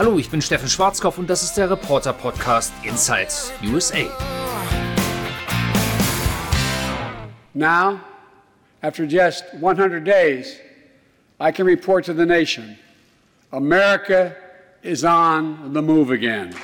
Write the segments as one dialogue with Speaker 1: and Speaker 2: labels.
Speaker 1: Hallo, ich bin Steffen Schwarzkopf und das ist der Reporter Podcast Inside USA.
Speaker 2: Now, after just 100 days, I can report to the nation America is on the move again.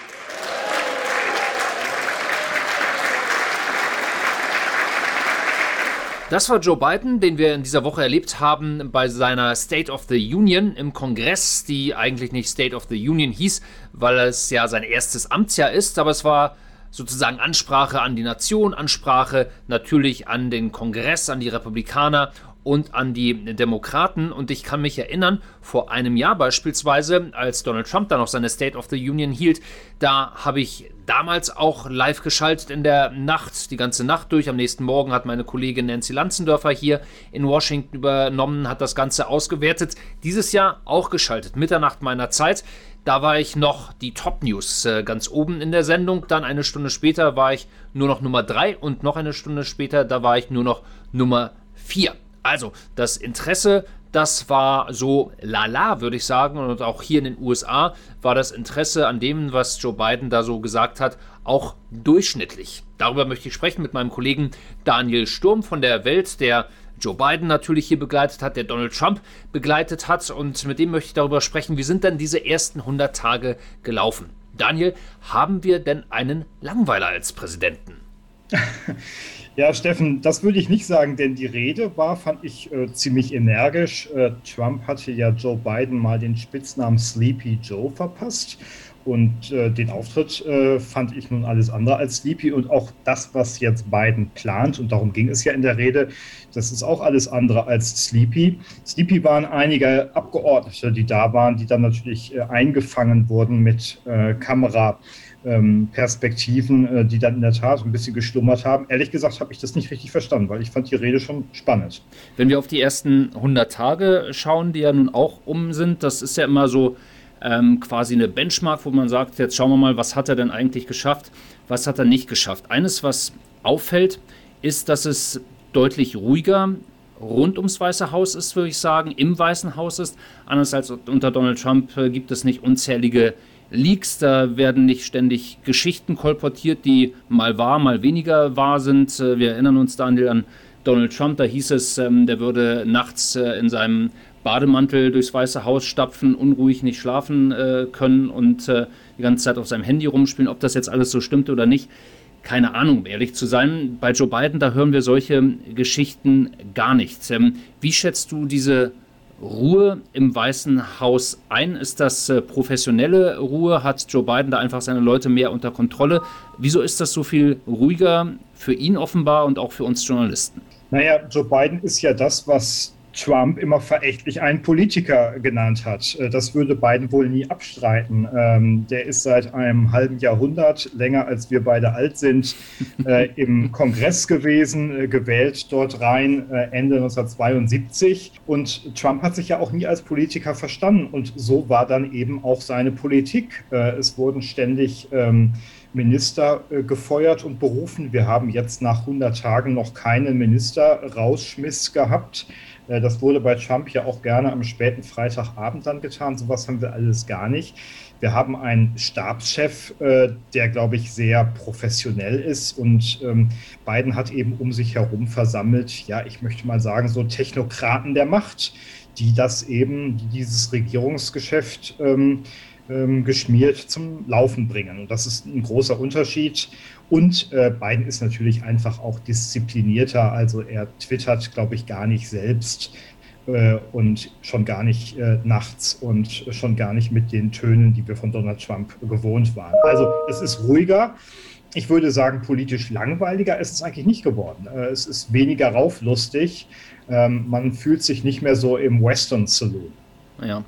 Speaker 1: Das war Joe Biden, den wir in dieser Woche erlebt haben bei seiner State of the Union im Kongress, die eigentlich nicht State of the Union hieß, weil es ja sein erstes Amtsjahr ist, aber es war sozusagen Ansprache an die Nation, Ansprache natürlich an den Kongress, an die Republikaner und an die Demokraten. Und ich kann mich erinnern, vor einem Jahr beispielsweise, als Donald Trump dann noch seine State of the Union hielt, da habe ich damals auch live geschaltet in der Nacht, die ganze Nacht durch. Am nächsten Morgen hat meine Kollegin Nancy Lanzendörfer hier in Washington übernommen, hat das Ganze ausgewertet. Dieses Jahr auch geschaltet, Mitternacht meiner Zeit. Da war ich noch die Top News äh, ganz oben in der Sendung. Dann eine Stunde später war ich nur noch Nummer 3 und noch eine Stunde später, da war ich nur noch Nummer 4. Also, das Interesse, das war so lala, würde ich sagen. Und auch hier in den USA war das Interesse an dem, was Joe Biden da so gesagt hat, auch durchschnittlich. Darüber möchte ich sprechen mit meinem Kollegen Daniel Sturm von der Welt, der Joe Biden natürlich hier begleitet hat, der Donald Trump begleitet hat. Und mit dem möchte ich darüber sprechen, wie sind denn diese ersten 100 Tage gelaufen? Daniel, haben wir denn einen Langweiler als Präsidenten?
Speaker 3: Ja, Steffen, das würde ich nicht sagen, denn die Rede war, fand ich, äh, ziemlich energisch. Äh, Trump hatte ja Joe Biden mal den Spitznamen Sleepy Joe verpasst. Und äh, den Auftritt äh, fand ich nun alles andere als sleepy. Und auch das, was jetzt Biden plant, und darum ging es ja in der Rede, das ist auch alles andere als sleepy. Sleepy waren einige Abgeordnete, die da waren, die dann natürlich äh, eingefangen wurden mit äh, Kamera ähm, Perspektiven, äh, die dann in der Tat ein bisschen geschlummert haben. Ehrlich gesagt habe ich das nicht richtig verstanden, weil ich fand die Rede schon spannend.
Speaker 1: Wenn wir auf die ersten 100 Tage schauen, die ja nun auch um sind, das ist ja immer so ähm, quasi eine Benchmark, wo man sagt, jetzt schauen wir mal, was hat er denn eigentlich geschafft, was hat er nicht geschafft. Eines, was auffällt, ist, dass es deutlich ruhiger rund ums Weiße Haus ist, würde ich sagen, im Weißen Haus ist. Anders als unter Donald Trump äh, gibt es nicht unzählige Leaks, da werden nicht ständig Geschichten kolportiert, die mal wahr, mal weniger wahr sind. Äh, wir erinnern uns, Daniel, an Donald Trump, da hieß es, ähm, der würde nachts äh, in seinem Bademantel durchs Weiße Haus stapfen, unruhig nicht schlafen äh, können und die ganze Zeit auf seinem Handy rumspielen. Ob das jetzt alles so stimmt oder nicht, keine Ahnung, um ehrlich zu sein. Bei Joe Biden, da hören wir solche Geschichten gar nicht. Ähm, wie schätzt du diese Ruhe im Weißen Haus ein? Ist das äh, professionelle Ruhe? Hat Joe Biden da einfach seine Leute mehr unter Kontrolle? Wieso ist das so viel ruhiger für ihn offenbar und auch für uns Journalisten?
Speaker 3: Naja, Joe Biden ist ja das, was Trump immer verächtlich einen Politiker genannt hat. Äh, das würde Biden wohl nie abstreiten. Ähm, der ist seit einem halben Jahrhundert, länger als wir beide alt sind, äh, im Kongress gewesen, äh, gewählt dort rein Ende 1972. Und Trump hat sich ja auch nie als Politiker verstanden. Und so war dann eben auch seine Politik. Es wurden ständig ähm, Minister gefeuert und berufen. Wir haben jetzt nach 100 Tagen noch keinen Minister rausschmiss gehabt. Äh, das wurde bei Trump ja auch gerne am späten Freitagabend dann getan. Sowas haben wir alles gar nicht. Wir haben einen Stabschef, äh, der, glaube ich, sehr professionell ist. Und ähm, Biden hat eben um sich herum versammelt, ja, ich möchte mal sagen, so Technokraten der Macht, die das eben, die dieses Regierungsgeschäft ähm, geschmiert zum Laufen bringen. Und das ist ein großer Unterschied. Und äh, Biden ist natürlich einfach auch disziplinierter. Also er twittert, glaube ich, gar nicht selbst äh, und schon gar nicht äh, nachts und schon gar nicht mit den Tönen, die wir von Donald Trump gewohnt waren. Also es ist ruhiger. Ich würde sagen, politisch langweiliger ist es eigentlich nicht geworden. Äh, es ist weniger rauflustig. Ähm, man fühlt sich nicht mehr so im Western Saloon.
Speaker 1: Ja,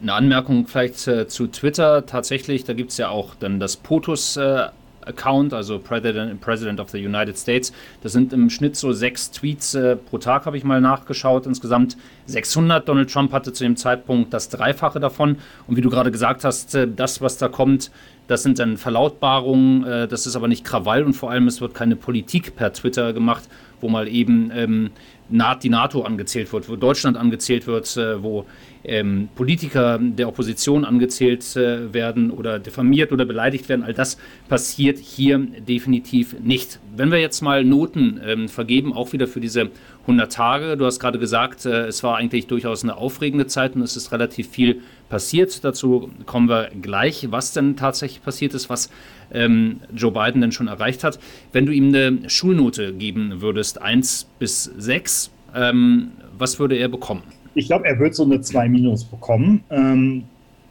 Speaker 1: eine Anmerkung vielleicht äh, zu Twitter. Tatsächlich, da gibt es ja auch dann das POTUS äh, Account, also President, President of the United States. Das sind im Schnitt so sechs Tweets äh, pro Tag, habe ich mal nachgeschaut. Insgesamt 600. Donald Trump hatte zu dem Zeitpunkt das Dreifache davon. Und wie du gerade gesagt hast, äh, das, was da kommt, das sind dann Verlautbarungen. Äh, das ist aber nicht Krawall und vor allem es wird keine Politik per Twitter gemacht, wo mal eben ähm, die NATO angezählt wird, wo Deutschland angezählt wird, äh, wo ähm, Politiker der Opposition angezählt äh, werden oder diffamiert oder beleidigt werden. All das passiert hier definitiv nicht. Wenn wir jetzt mal Noten ähm, vergeben, auch wieder für diese 100 Tage, du hast gerade gesagt, äh, es war eigentlich durchaus eine aufregende Zeit und es ist relativ viel passiert. Dazu kommen wir gleich, was denn tatsächlich passiert ist, was ähm, Joe Biden denn schon erreicht hat. Wenn du ihm eine Schulnote geben würdest, 1 bis 6, ähm, was würde er bekommen?
Speaker 3: Ich glaube, er wird so eine 2 minus bekommen. Ähm,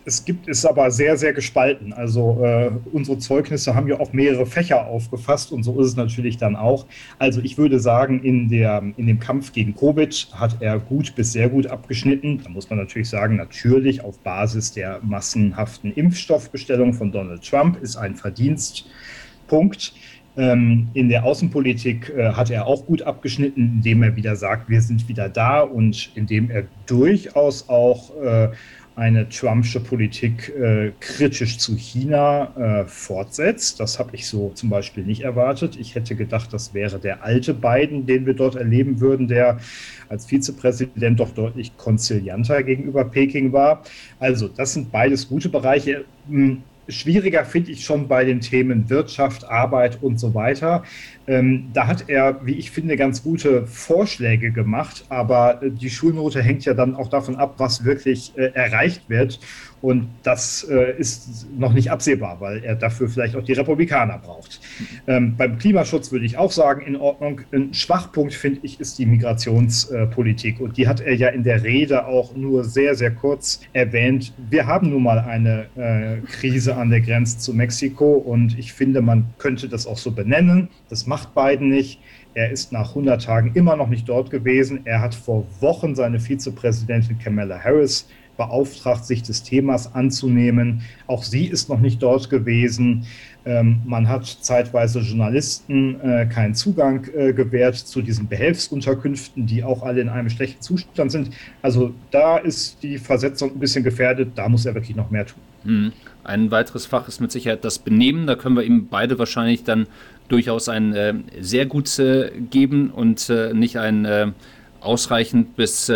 Speaker 3: es gibt ist aber sehr, sehr gespalten. Also äh, unsere Zeugnisse haben ja auch mehrere Fächer aufgefasst und so ist es natürlich dann auch. Also ich würde sagen, in, der, in dem Kampf gegen Covid hat er gut bis sehr gut abgeschnitten. Da muss man natürlich sagen, natürlich auf Basis der massenhaften Impfstoffbestellung von Donald Trump ist ein Verdienstpunkt. Ähm, in der Außenpolitik äh, hat er auch gut abgeschnitten, indem er wieder sagt, wir sind wieder da und indem er durchaus auch äh, eine Trumpsche Politik äh, kritisch zu China äh, fortsetzt. Das habe ich so zum Beispiel nicht erwartet. Ich hätte gedacht, das wäre der alte Biden, den wir dort erleben würden, der als Vizepräsident doch deutlich konzilianter gegenüber Peking war. Also das sind beides gute Bereiche. Schwieriger finde ich schon bei den Themen Wirtschaft, Arbeit und so weiter. Ähm, da hat er, wie ich finde, ganz gute Vorschläge gemacht, aber äh, die Schulnote hängt ja dann auch davon ab, was wirklich äh, erreicht wird. Und das äh, ist noch nicht absehbar, weil er dafür vielleicht auch die Republikaner braucht. Ähm, beim Klimaschutz würde ich auch sagen, in Ordnung. Ein Schwachpunkt, finde ich, ist die Migrationspolitik. und die hat er ja in der Rede auch nur sehr, sehr kurz erwähnt. Wir haben nun mal eine äh, Krise an der Grenze zu Mexiko und ich finde, man könnte das auch so benennen. Das macht Biden nicht. Er ist nach 100 Tagen immer noch nicht dort gewesen. Er hat vor Wochen seine Vizepräsidentin Kamala Harris beauftragt, sich des Themas anzunehmen. Auch sie ist noch nicht dort gewesen. Ähm, man hat zeitweise Journalisten äh, keinen Zugang äh, gewährt zu diesen Behelfsunterkünften, die auch alle in einem schlechten Zustand sind. Also da ist die Versetzung ein bisschen gefährdet. Da muss er wirklich noch mehr tun.
Speaker 1: Hm. Ein weiteres Fach ist mit Sicherheit das Benehmen. Da können wir ihm beide wahrscheinlich dann durchaus ein äh, sehr gut äh, geben und äh, nicht ein äh, ausreichend bis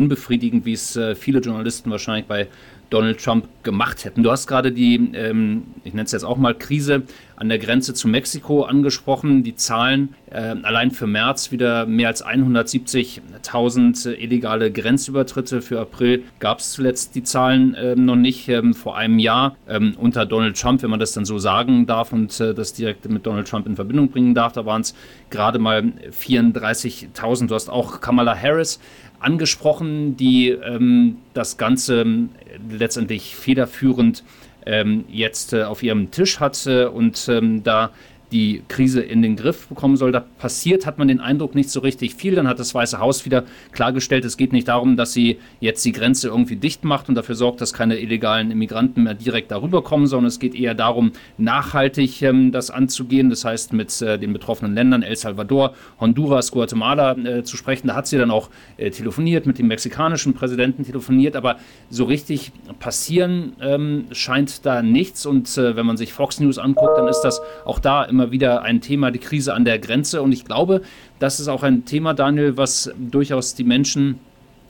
Speaker 1: unbefriedigend, wie es äh, viele Journalisten wahrscheinlich bei Donald Trump gemacht hätten. Du hast gerade die, ähm, ich nenne es jetzt auch mal Krise an der Grenze zu Mexiko angesprochen. Die Zahlen äh, allein für März wieder mehr als 170.000 illegale Grenzübertritte. Für April gab es zuletzt die Zahlen äh, noch nicht. Ähm, vor einem Jahr ähm, unter Donald Trump, wenn man das dann so sagen darf und äh, das direkt mit Donald Trump in Verbindung bringen darf, da waren es gerade mal 34.000. Du hast auch Kamala Harris angesprochen, die ähm, das Ganze ähm, letztendlich federführend ähm, jetzt äh, auf ihrem Tisch hat und ähm, da die Krise in den Griff bekommen soll. Da passiert, hat man den Eindruck, nicht so richtig viel. Dann hat das Weiße Haus wieder klargestellt, es geht nicht darum, dass sie jetzt die Grenze irgendwie dicht macht und dafür sorgt, dass keine illegalen Immigranten mehr direkt darüber kommen, sondern es geht eher darum, nachhaltig ähm, das anzugehen. Das heißt, mit äh, den betroffenen Ländern El Salvador, Honduras, Guatemala äh, zu sprechen. Da hat sie dann auch äh, telefoniert, mit dem mexikanischen Präsidenten telefoniert, aber so richtig passieren ähm, scheint da nichts. Und äh, wenn man sich Fox News anguckt, dann ist das auch da immer immer wieder ein Thema, die Krise an der Grenze. Und ich glaube, das ist auch ein Thema, Daniel, was durchaus die Menschen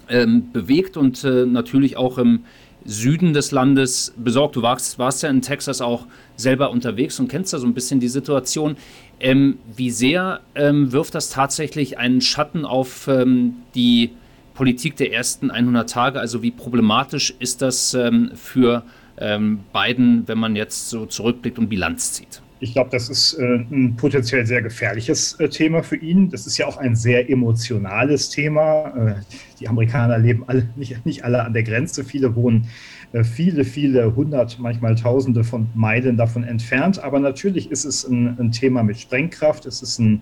Speaker 1: ähm, bewegt und äh, natürlich auch im Süden des Landes besorgt. Du warst, warst ja in Texas auch selber unterwegs und kennst da so ein bisschen die Situation. Ähm, wie sehr ähm, wirft das tatsächlich einen Schatten auf ähm, die Politik der ersten 100 Tage? Also wie problematisch ist das ähm, für ähm, Biden, wenn man jetzt so zurückblickt und Bilanz zieht?
Speaker 3: Ich glaube, das ist äh, ein potenziell sehr gefährliches äh, Thema für ihn. Das ist ja auch ein sehr emotionales Thema. Äh, die Amerikaner leben alle, nicht, nicht alle an der Grenze. Viele wohnen äh, viele, viele hundert, manchmal tausende von Meilen davon entfernt. Aber natürlich ist es ein, ein Thema mit Sprengkraft. Es ist ein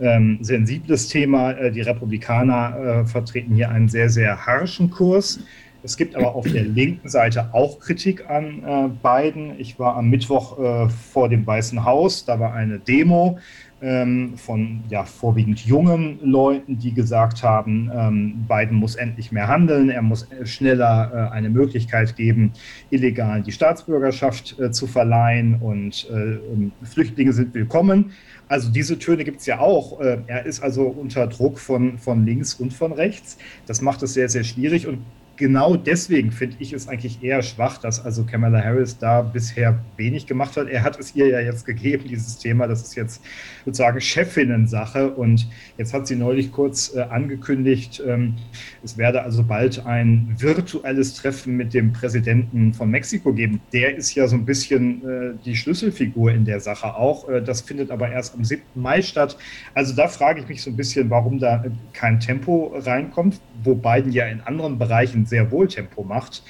Speaker 3: ähm, sensibles Thema. Äh, die Republikaner äh, vertreten hier einen sehr, sehr harschen Kurs. Es gibt aber auf der linken Seite auch Kritik an äh, Biden. Ich war am Mittwoch äh, vor dem Weißen Haus, da war eine Demo ähm, von ja, vorwiegend jungen Leuten, die gesagt haben, ähm, Biden muss endlich mehr handeln, er muss äh, schneller äh, eine Möglichkeit geben, illegal die Staatsbürgerschaft äh, zu verleihen und äh, Flüchtlinge sind willkommen. Also diese Töne gibt es ja auch. Er ist also unter Druck von, von links und von rechts. Das macht es sehr, sehr schwierig und genau deswegen finde ich es eigentlich eher schwach, dass also Kamala Harris da bisher wenig gemacht hat. Er hat es ihr ja jetzt gegeben, dieses Thema. Das ist jetzt sozusagen Chefinnen-Sache. Und jetzt hat sie neulich kurz äh, angekündigt, ähm, es werde also bald ein virtuelles Treffen mit dem Präsidenten von Mexiko geben. Der ist ja so ein bisschen äh, die Schlüsselfigur in der Sache auch. Äh, das findet aber erst am 7. Mai statt. Also da frage ich mich so ein bisschen, warum da kein Tempo reinkommt, wo Biden ja in anderen Bereichen sehr wohl Tempo macht.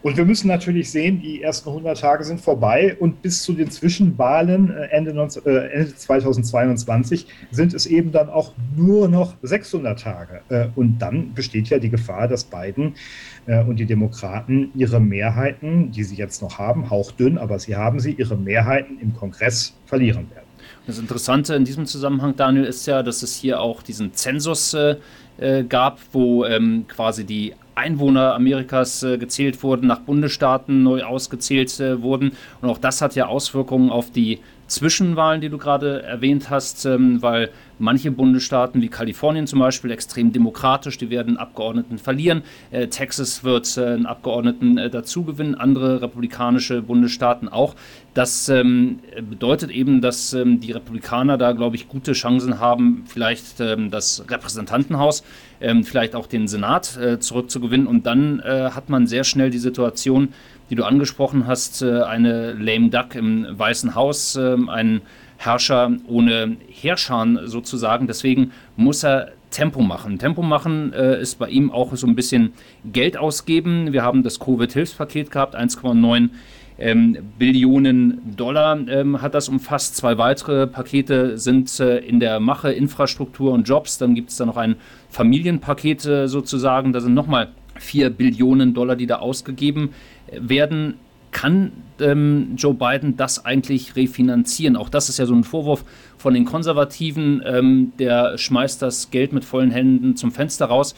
Speaker 3: Und wir müssen natürlich sehen, die ersten 100 Tage sind vorbei und bis zu den Zwischenwahlen äh, Ende, 19, äh, 2022 sind es eben dann auch nur noch 600 Tage. Äh, und dann besteht ja die Gefahr, dass Biden und die Demokraten ihre Mehrheiten, die sie jetzt noch haben, hauchdünn, aber sie haben sie, ihre Mehrheiten im Kongress verlieren werden.
Speaker 1: Das Interessante in diesem Zusammenhang, Daniel, ist ja, dass es hier auch diesen Zensus äh, gab, wo ähm, quasi die Einwohner Amerikas äh, gezählt wurden, nach Bundesstaaten neu ausgezählt äh, wurden. Und auch das hat ja Auswirkungen auf die Zwischenwahlen, die du gerade erwähnt hast, ähm, weil manche Bundesstaaten wie Kalifornien zum Beispiel extrem demokratisch, die werden Abgeordneten verlieren. Äh, Texas wird äh, einen Abgeordneten äh, dazu gewinnen, andere republikanische Bundesstaaten auch. Das ähm, bedeutet eben, dass ähm, die Republikaner da, glaube ich, gute Chancen haben, vielleicht das Repräsentantenhaus, vielleicht auch den Senat zurückzugewinnen. Und dann hat man sehr schnell die Situation, die du angesprochen hast, äh, eine lame duck im Weißen Haus, ähm, ein Herrscher ohne Herrscher sozusagen. Deswegen muss er Tempo machen. Tempo machen äh, ist bei ihm auch so ein bisschen Geld ausgeben. Wir haben das Covid-Hilfspaket gehabt, 1,9 ähm, Billionen Dollar ähm, hat das umfasst. Zwei weitere Pakete sind äh, in der Mache, Infrastruktur und Jobs. Dann gibt es da noch ein Familienpaket äh, sozusagen. Da sind nochmal 4 Billionen Dollar, die da ausgegeben werden. Kann ähm, Joe Biden das eigentlich refinanzieren? Auch das ist ja so ein Vorwurf von den Konservativen. Ähm, der schmeißt das Geld mit vollen Händen zum Fenster raus.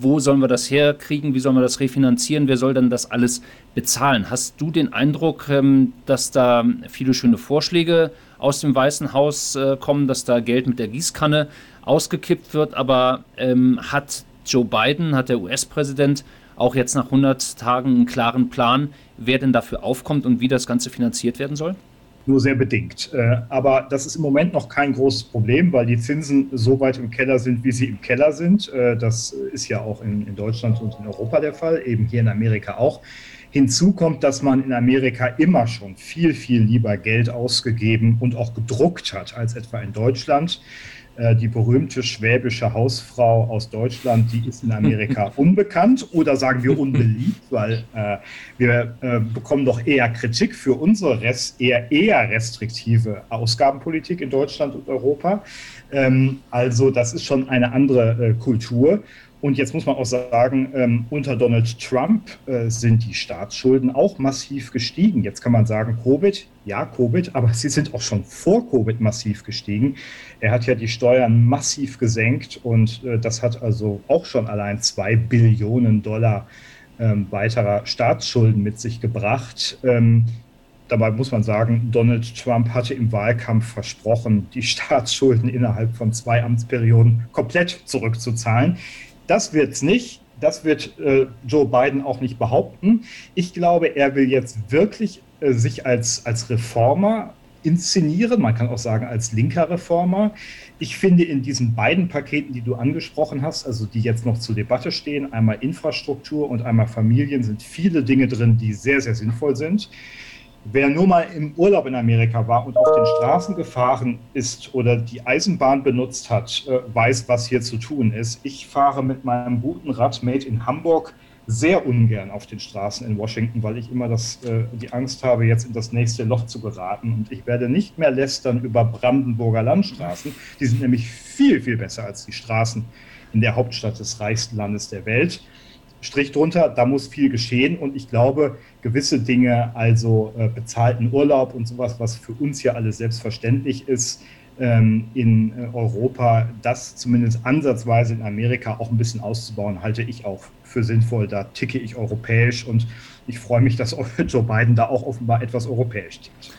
Speaker 1: Wo sollen wir das herkriegen? Wie sollen wir das refinanzieren? Wer soll denn das alles bezahlen? Hast du den Eindruck, ähm, dass da viele schöne Vorschläge aus dem Weißen Haus äh, kommen, dass da Geld mit der Gießkanne ausgekippt wird? Aber ähm, hat Joe Biden, hat der US-Präsident auch jetzt nach 100 Tagen einen klaren Plan, wer denn dafür aufkommt und wie das Ganze finanziert werden soll?
Speaker 3: Nur sehr bedingt. Äh, aber das ist im Moment noch kein großes Problem, weil die Zinsen so weit im Keller sind, wie sie im Keller sind. Äh, das ist ja auch in, Deutschland und in Europa der Fall, eben hier in Amerika auch. Hinzu kommt, dass man in Amerika immer schon viel, viel lieber Geld ausgegeben und auch gedruckt hat als etwa in Deutschland. Äh, die berühmte schwäbische Hausfrau aus Deutschland, die ist in Amerika unbekannt oder sagen wir unbeliebt, weil äh, wir äh, bekommen doch eher Kritik für unsere rest, eher, eher restriktive Ausgabenpolitik in Deutschland und Europa. Ähm, also das ist schon eine andere äh, Kultur. Und jetzt muss man auch sagen, ähm, unter Donald Trump äh, sind die Staatsschulden auch massiv gestiegen. Jetzt kann man sagen, Covid, ja, Covid, aber sie sind auch schon vor Covid massiv gestiegen. Er hat ja die Steuern massiv gesenkt und äh, das hat also auch schon allein zwei Billionen Dollar ähm, weiterer Staatsschulden mit sich gebracht. Ähm, dabei muss man sagen, Donald Trump hatte im Wahlkampf versprochen, die Staatsschulden innerhalb von zwei Amtsperioden komplett zurückzuzahlen. Das wird es nicht. Das wird äh, Joe Biden auch nicht behaupten. Ich glaube, er will jetzt wirklich äh, sich als, als Reformer inszenieren. Man kann auch sagen, als linker Reformer. Ich finde in diesen beiden Paketen, die du angesprochen hast, also die jetzt noch zur Debatte stehen, einmal Infrastruktur und einmal Familien, sind viele Dinge drin, die sehr, sehr sinnvoll sind. Wer nur mal im Urlaub in Amerika war und auf den Straßen gefahren ist oder die Eisenbahn benutzt hat, äh, weiß, was hier zu tun ist. Ich fahre mit meinem guten Rad Made in Hamburg sehr ungern auf den Straßen in Washington, weil ich immer das, äh, die Angst habe, jetzt in das nächste Loch zu geraten. Und ich werde nicht mehr lästern über Brandenburger Landstraßen. Die sind nämlich viel, viel besser als die Straßen in der Hauptstadt des reichsten Landes der Welt. Strich drunter, da muss viel geschehen und ich glaube, gewisse Dinge, also äh, bezahlten Urlaub und sowas, was für uns ja alles selbstverständlich ist, ähm, in äh, Europa, das zumindest ansatzweise in Amerika auch ein bisschen auszubauen, halte ich auch für sinnvoll. Da ticke ich europäisch und ich freue mich, dass Joe Biden da auch offenbar etwas europäisch tickt.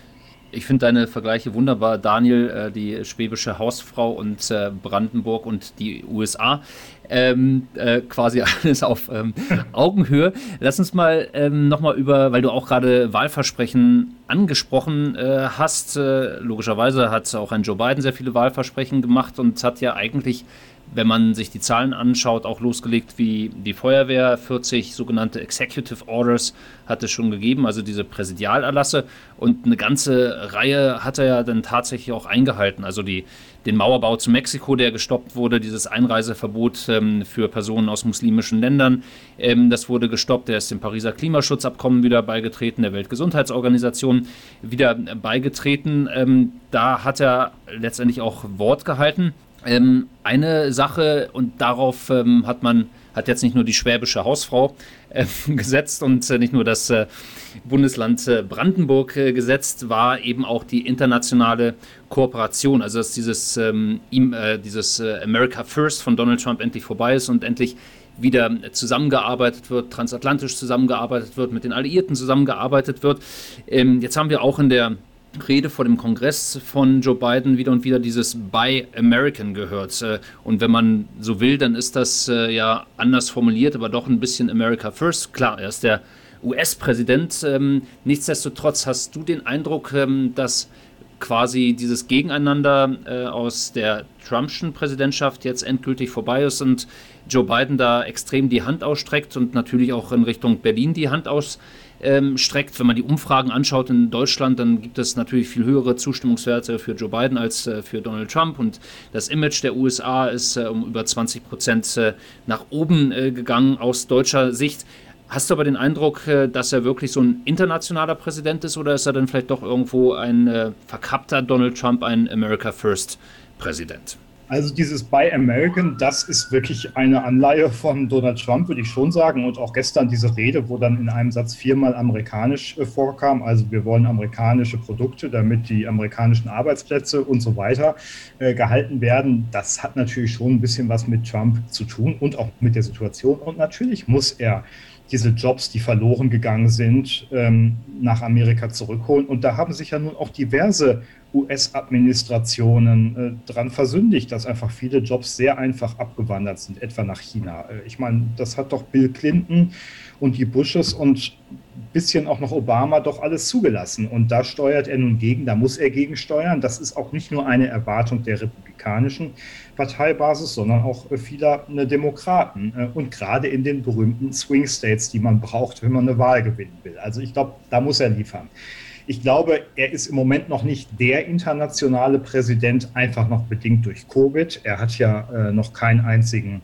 Speaker 1: Ich finde deine Vergleiche wunderbar, Daniel, äh, die schwäbische Hausfrau und äh, Brandenburg und die USA. Ähm, äh, quasi alles auf ähm, Augenhöhe. Lass uns mal ähm, nochmal über, weil du auch gerade Wahlversprechen angesprochen äh, hast. Äh, logischerweise hat auch ein Joe Biden sehr viele Wahlversprechen gemacht und hat ja eigentlich wenn man sich die Zahlen anschaut, auch losgelegt wie die Feuerwehr. 40 sogenannte Executive Orders hat es schon gegeben, also diese Präsidialerlasse. Und eine ganze Reihe hat er ja dann tatsächlich auch eingehalten. Also die, den Mauerbau zu Mexiko, der gestoppt wurde, dieses Einreiseverbot ähm, für Personen aus muslimischen Ländern, ähm, das wurde gestoppt. Er ist dem Pariser Klimaschutzabkommen wieder beigetreten, der Weltgesundheitsorganisation wieder beigetreten. Ähm, da hat er letztendlich auch Wort gehalten. Ähm, eine Sache, und darauf ähm, hat man, hat jetzt nicht nur die schwäbische Hausfrau äh, gesetzt und äh, nicht nur das äh, Bundesland äh, Brandenburg äh, gesetzt, war eben auch die internationale Kooperation. Also dass dieses, ähm, ihm, äh, dieses America First von Donald Trump endlich vorbei ist und endlich wieder zusammengearbeitet wird, transatlantisch zusammengearbeitet wird, mit den Alliierten zusammengearbeitet wird. Ähm, jetzt haben wir auch in der Rede vor dem Kongress von Joe Biden wieder und wieder dieses Buy American gehört. Äh, und wenn man so will, dann ist das äh, ja anders formuliert, aber doch ein bisschen America First. Klar, er ist der US-Präsident. Ähm, nichtsdestotrotz hast du den Eindruck, ähm, dass quasi dieses Gegeneinander äh, aus der Trumpschen Präsidentschaft jetzt endgültig vorbei ist und Joe Biden da extrem die Hand ausstreckt und natürlich auch in Richtung Berlin die Hand ausstreckt ähm, streckt. Wenn man die Umfragen anschaut in Deutschland, dann gibt es natürlich viel höhere Zustimmungswerte für Joe Biden als äh, für Donald Trump. Und das Image der USA ist äh, um über 20 Prozent äh, nach oben äh, gegangen aus deutscher Sicht. Hast du aber den Eindruck, äh, dass er wirklich so ein internationaler Präsident ist oder ist er dann vielleicht doch irgendwo ein äh, verkappter Donald Trump, ein America First Präsident?
Speaker 3: Also dieses Buy American, das ist wirklich eine Anleihe von Donald Trump, würde ich schon sagen. Und auch gestern diese Rede, wo dann in einem Satz viermal amerikanisch äh, vorkam. Also wir wollen amerikanische Produkte, damit die amerikanischen Arbeitsplätze und so weiter äh, gehalten werden. Das hat natürlich schon ein bisschen was mit Trump zu tun und auch mit der Situation. Und natürlich muss er diese Jobs, die verloren gegangen sind, ähm, nach Amerika zurückholen. Und da haben sich ja nun auch diverse US-Administrationen äh, dran versündigt, dass einfach viele Jobs sehr einfach abgewandert sind, etwa nach China. Äh, ich meine, das hat doch Bill Clinton und die Bushes und ein bisschen auch noch Obama doch alles zugelassen. Und da steuert er nun gegen, da muss er gegensteuern. Das ist auch nicht nur eine Erwartung der republikanischen Parteibasis, sondern auch vieler äh, Demokraten. Äh, und gerade in den berühmten Swing States, die man braucht, wenn man eine Wahl gewinnen will. Also ich glaube, da muss er liefern. Ich glaube, er ist im Moment noch nicht der internationale Präsident, einfach noch bedingt durch Covid. Er hat ja äh, noch keinen einzigen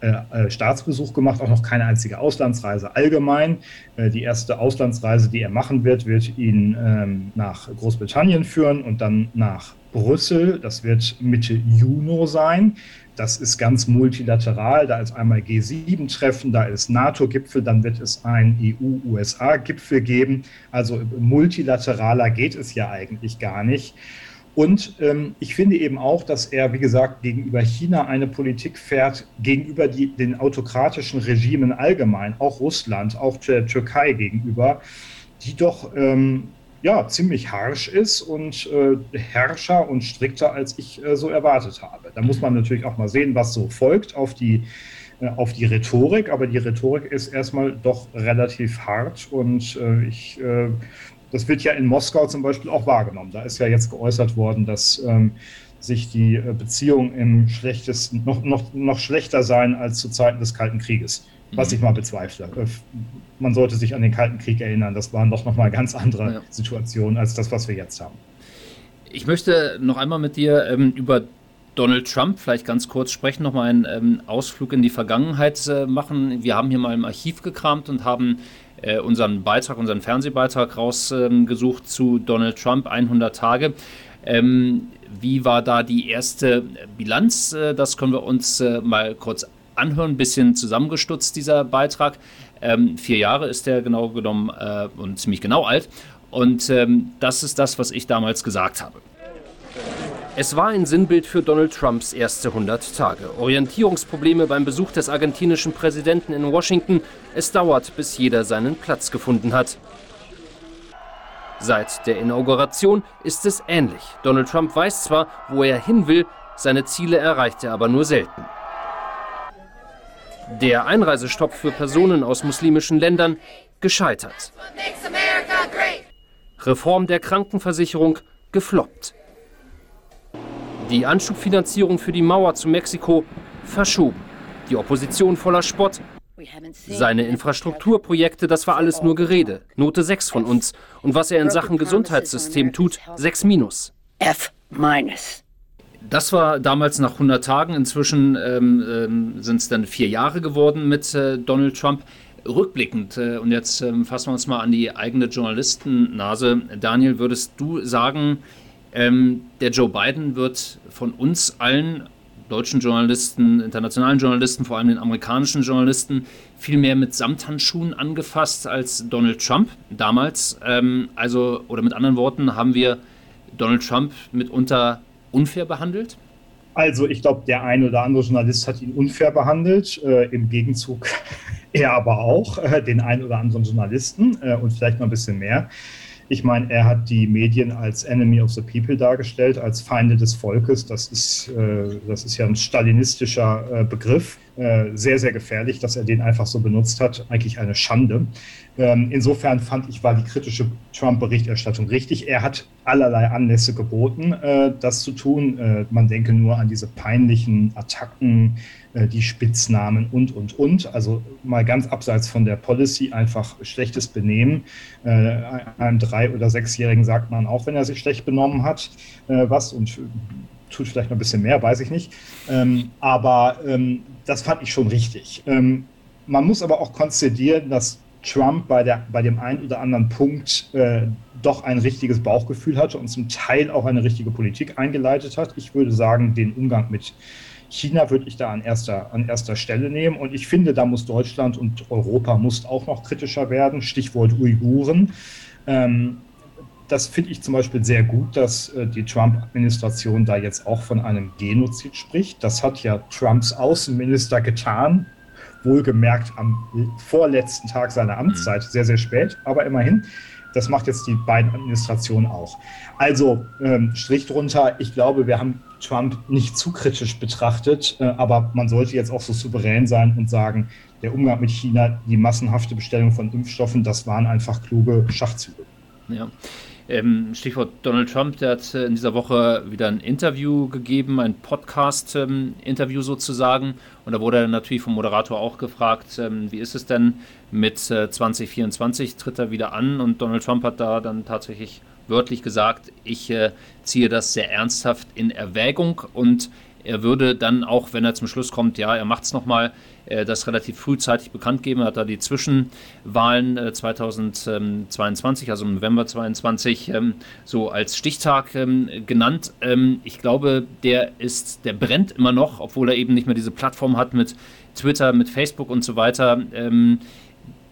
Speaker 3: äh, äh Staatsbesuch gemacht, auch noch keine einzige Auslandsreise allgemein. Äh, die erste Auslandsreise, die er machen wird, wird ihn ähm, nach Großbritannien führen und dann nach Brüssel. Das wird Mitte Juni sein. Das ist ganz multilateral. Da ist einmal G7-Treffen, da ist NATO-Gipfel, dann wird es ein EU-USA-Gipfel geben. Also multilateraler geht es ja eigentlich gar nicht. Und ähm, ich finde eben auch, dass er, wie gesagt, gegenüber China eine Politik fährt, gegenüber die, den autokratischen Regimen allgemein, auch Russland, auch der Türkei gegenüber, die doch ähm, ja, ziemlich harsch ist und äh, herrscher und strikter, als ich äh, so erwartet habe. Da muss man natürlich auch mal sehen, was so folgt auf die, äh, auf die Rhetorik, aber die Rhetorik ist erstmal doch relativ hart und äh, ich, äh, das wird ja in Moskau zum Beispiel auch wahrgenommen. Da ist ja jetzt geäußert worden, dass ähm, sich die äh, Beziehungen im schlechtesten, noch, noch, noch schlechter seien als zu Zeiten des Kalten Krieges was ich mal bezweifle. Äh, man sollte sich an den Kalten Krieg erinnern. Das waren doch nochmal ganz andere ja. Situationen als das, was wir jetzt haben.
Speaker 1: Ich möchte noch einmal mit dir ähm, über Donald Trump vielleicht ganz kurz sprechen, nochmal einen ähm, Ausflug in die Vergangenheit äh, machen. Wir haben hier mal im Archiv gekramt und haben äh, unseren Beitrag, unseren Fernsehbeitrag rausgesucht ähm, zu Donald Trump 100 Tage. Ähm, wie war da die erste Bilanz? Äh, das können wir uns äh, mal kurz anhören, ein bisschen zusammengestutzt, dieser Beitrag. Ähm, vier Jahre ist der genau genommen äh, und ziemlich genau alt. Und ähm, das ist das, was ich damals gesagt habe. Es war ein Sinnbild für Donald Trumps erste 100 Tage. Orientierungsprobleme beim Besuch des argentinischen Präsidenten in Washington. Es dauert, bis jeder seinen Platz gefunden hat. Seit der Inauguration ist es ähnlich. Donald Trump weiß zwar, wo er hin will, seine Ziele erreicht er aber nur selten. Der Einreisestopp für Personen aus muslimischen Ländern gescheitert. Reform der Krankenversicherung gefloppt. Die Anschubfinanzierung für die Mauer zu Mexiko verschoben. Die Opposition voller Spott. Seine Infrastrukturprojekte, das war alles nur Gerede. Note 6 von uns. Und was er in Sachen Gesundheitssystem tut, 6 minus. F minus. Das war damals nach 100 Tagen. Inzwischen ähm, ähm, sind es dann vier Jahre geworden mit äh, Donald Trump. Rückblickend, äh, und jetzt ähm, fassen wir uns mal an die eigene Journalistennase. Daniel, würdest du sagen, ähm, der Joe Biden wird von uns allen deutschen Journalisten, internationalen Journalisten, vor allem den amerikanischen Journalisten, viel mehr mit Samthandschuhen angefasst als Donald Trump damals. Ähm, also, oder mit anderen Worten, haben wir Donald Trump mitunter unfair behandelt?
Speaker 3: Also, ich glaube, der ein oder andere Journalist hat ihn unfair behandelt. Äh, Im Gegenzug er aber auch, äh, den ein oder anderen Journalisten äh, und vielleicht noch ein bisschen mehr. Ich meine, er hat die Medien als Enemy of the People dargestellt, als Feinde des Volkes. Das ist, äh, das ist ja ein stalinistischer äh, Begriff. Äh, sehr, sehr gefährlich, dass er den einfach so benutzt hat. Eigentlich eine Schande. Ähm, insofern fand ich, war die kritische Trump-Berichterstattung richtig. Er hat allerlei Anlässe geboten, äh, das zu tun. Äh, man denke nur an diese peinlichen Attacken äh, die Spitznamen und, und, und. Also mal ganz abseits von der Policy einfach schlechtes Benehmen. Äh, einem drei- oder sechsjährigen sagt man auch, wenn er sich schlecht benommen hat, was und tut vielleicht noch ein bisschen mehr, weiß ich nicht. Ähm, aber ähm, das fand ich schon richtig. Ähm, man muss aber auch konzidieren, dass Trump bei, der, bei dem einen oder anderen Punkt äh, doch ein richtiges Bauchgefühl hatte und zum Teil auch eine richtige Politik eingeleitet hat. Ich würde sagen, den Umgang mit China würde ich da an erster, an erster Stelle nehmen. Und ich finde, da muss Deutschland und Europa muss auch noch kritischer werden. Stichwort Uiguren. Ähm, das finde ich zum Beispiel sehr gut, dass äh, die Trump-Administration da jetzt auch von einem Genozid spricht. Das hat ja Trumps Außenminister getan, wohlgemerkt am vorletzten Tag seiner Amtszeit, sehr, sehr spät, aber immerhin. Das macht jetzt die beiden Administrationen auch. Also ähm, Strich drunter, ich glaube, wir haben Trump nicht zu kritisch betrachtet, äh, aber man sollte jetzt auch so souverän sein und sagen, der Umgang mit China, die massenhafte Bestellung von Impfstoffen, das waren einfach kluge Schachzüge.
Speaker 1: Ja. Ähm, Stichwort Donald Trump, der hat äh, in dieser Woche wieder ein Interview gegeben, ein Podcast-Interview ähm, sozusagen. Und da wurde er natürlich vom Moderator auch gefragt, ähm, wie ist es denn mit äh, 2024, tritt er wieder an? Und Donald Trump hat da dann tatsächlich wörtlich gesagt, ich äh, ziehe das sehr ernsthaft in Erwägung und er würde dann auch, wenn er zum Schluss kommt, ja, er macht es nochmal, das relativ frühzeitig bekannt geben. Er hat da die Zwischenwahlen äh, 2022, also im November 2022, ähm, so als Stichtag ähm, genannt. Ähm, ich glaube, der ist, der brennt immer noch, obwohl er eben nicht mehr diese Plattform hat mit Twitter, mit Facebook und so weiter.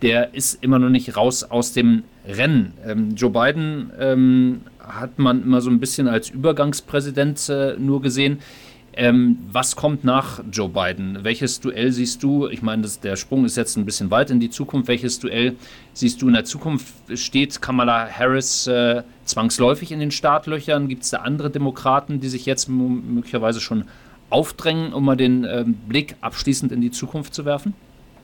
Speaker 1: Der ist immer noch nicht raus aus dem Rennen. Joe Biden hat man immer so ein bisschen als Übergangspräsident äh, nur gesehen. Ähm, was kommt nach Joe Biden? Welches Duell siehst du? Ich meine, das, der Sprung ist jetzt ein bisschen weit in die Zukunft. Welches Duell siehst du in der Zukunft? Steht Kamala Harris äh, zwangsläufig in den Startlöchern? Gibt es da andere Demokraten, die sich jetzt möglicherweise schon aufdrängen, um mal den äh, Blick abschließend in die Zukunft zu werfen?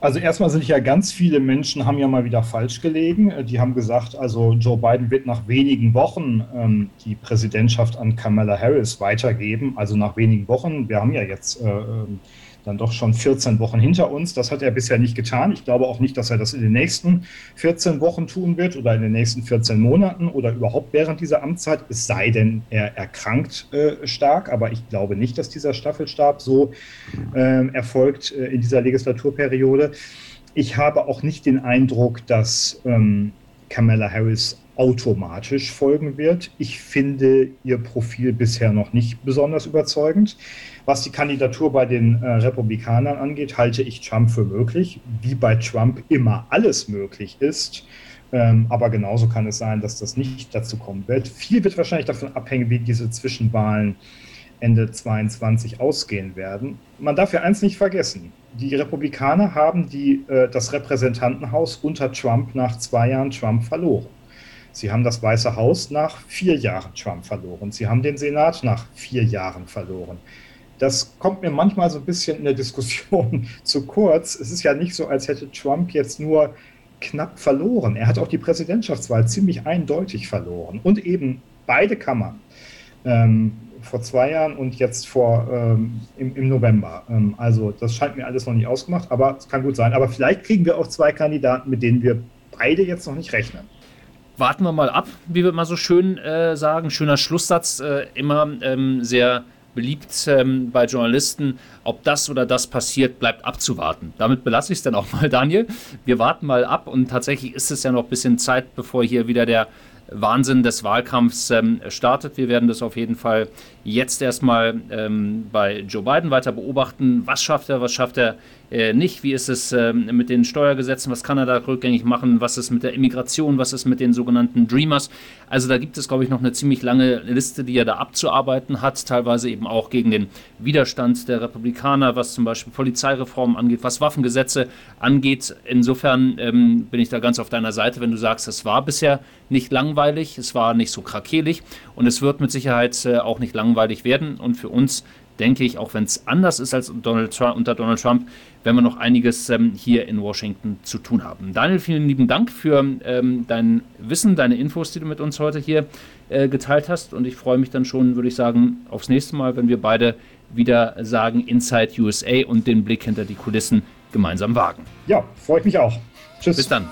Speaker 3: Also erstmal sind ja ganz viele Menschen haben ja mal wieder falsch gelegen. Äh, die haben gesagt, also Joe Biden wird nach wenigen Wochen ähm, die Präsidentschaft an Kamala Harris weitergeben. Also nach wenigen Wochen. Wir haben ja jetzt äh, ähm, dann doch schon 14 Wochen hinter uns. Das hat er bisher nicht getan. Ich glaube auch nicht, dass er das in den nächsten 14 Wochen tun wird oder in den nächsten 14 Monaten oder überhaupt während dieser Amtszeit, es sei denn, er erkrankt äh, stark. Aber ich glaube nicht, dass dieser Staffelstab so äh, erfolgt äh, in dieser Legislaturperiode. Ich habe auch nicht den Eindruck, dass ähm, Kamala Harris automatisch folgen wird. Ich finde ihr Profil bisher noch nicht besonders überzeugend. Was die Kandidatur bei den äh, Republikanern angeht, halte ich Trump für möglich, wie bei Trump immer alles möglich ist. Ähm, aber genauso kann es sein, dass das nicht dazu kommen wird. Viel wird wahrscheinlich davon abhängen, wie diese Zwischenwahlen Ende 22 ausgehen werden. Man darf ja eins nicht vergessen. Die Republikaner haben die, äh, das Repräsentantenhaus unter Trump nach zwei Jahren Trump verloren. Sie haben das Weiße Haus nach vier Jahren Trump verloren. Sie haben den Senat nach vier Jahren verloren. Das kommt mir manchmal so ein bisschen in der Diskussion zu kurz. Es ist ja nicht so, als hätte Trump jetzt nur knapp verloren. Er hat auch die Präsidentschaftswahl ziemlich eindeutig verloren und eben beide Kammern. Ähm, vor zwei Jahren und jetzt vor ähm, im, im, November. Ähm, also das scheint mir alles noch nicht ausgemacht, aber es kann gut sein. Aber vielleicht kriegen wir auch zwei Kandidaten, mit denen wir beide jetzt noch nicht rechnen.
Speaker 1: Warten wir mal ab, wie wir mal so schön äh, sagen. Schöner Schlusssatz, äh, immer ähm, sehr beliebt ähm, bei Journalisten. Ob das oder das passiert, bleibt abzuwarten. Damit belasse ich es dann auch mal, Daniel. Wir warten mal ab und tatsächlich ist es ja noch ein bisschen Zeit, bevor hier wieder der Wahnsinn des Wahlkampfs ähm, startet. Wir werden das auf jeden Fall jetzt erstmal ähm, bei Joe Biden weiter beobachten. Was schafft er, was schafft er äh, nicht? Wie ist es äh, mit den Steuergesetzen? Was kann er da rückgängig machen? Was ist mit der Immigration? Was ist mit den sogenannten Dreamers? Also da gibt es, glaube ich, noch eine ziemlich lange Liste, die er da abzuarbeiten hat, teilweise eben auch gegen den Widerstand der Republikaner, was zum Beispiel Polizeireformen angeht, was Waffengesetze angeht. Insofern ähm, bin ich da ganz auf deiner Seite, wenn du sagst, es war bisher nicht langweilig, es war nicht so krakelig und es wird mit Sicherheit äh, auch nicht langweilig werden. Und für uns denke ich, auch wenn es anders ist als Donald Trump, unter Donald Trump, werden wir noch einiges ähm, hier in Washington zu tun haben. Daniel, vielen lieben Dank für ähm, dein Wissen, deine Infos, die du mit uns heute hier äh, geteilt hast. Und ich freue mich dann schon, würde ich sagen, aufs nächste Mal, wenn wir beide wieder sagen Inside USA und den Blick hinter die Kulissen gemeinsam wagen.
Speaker 3: Ja, freue ich mich auch.
Speaker 1: Tschüss. Bis dann.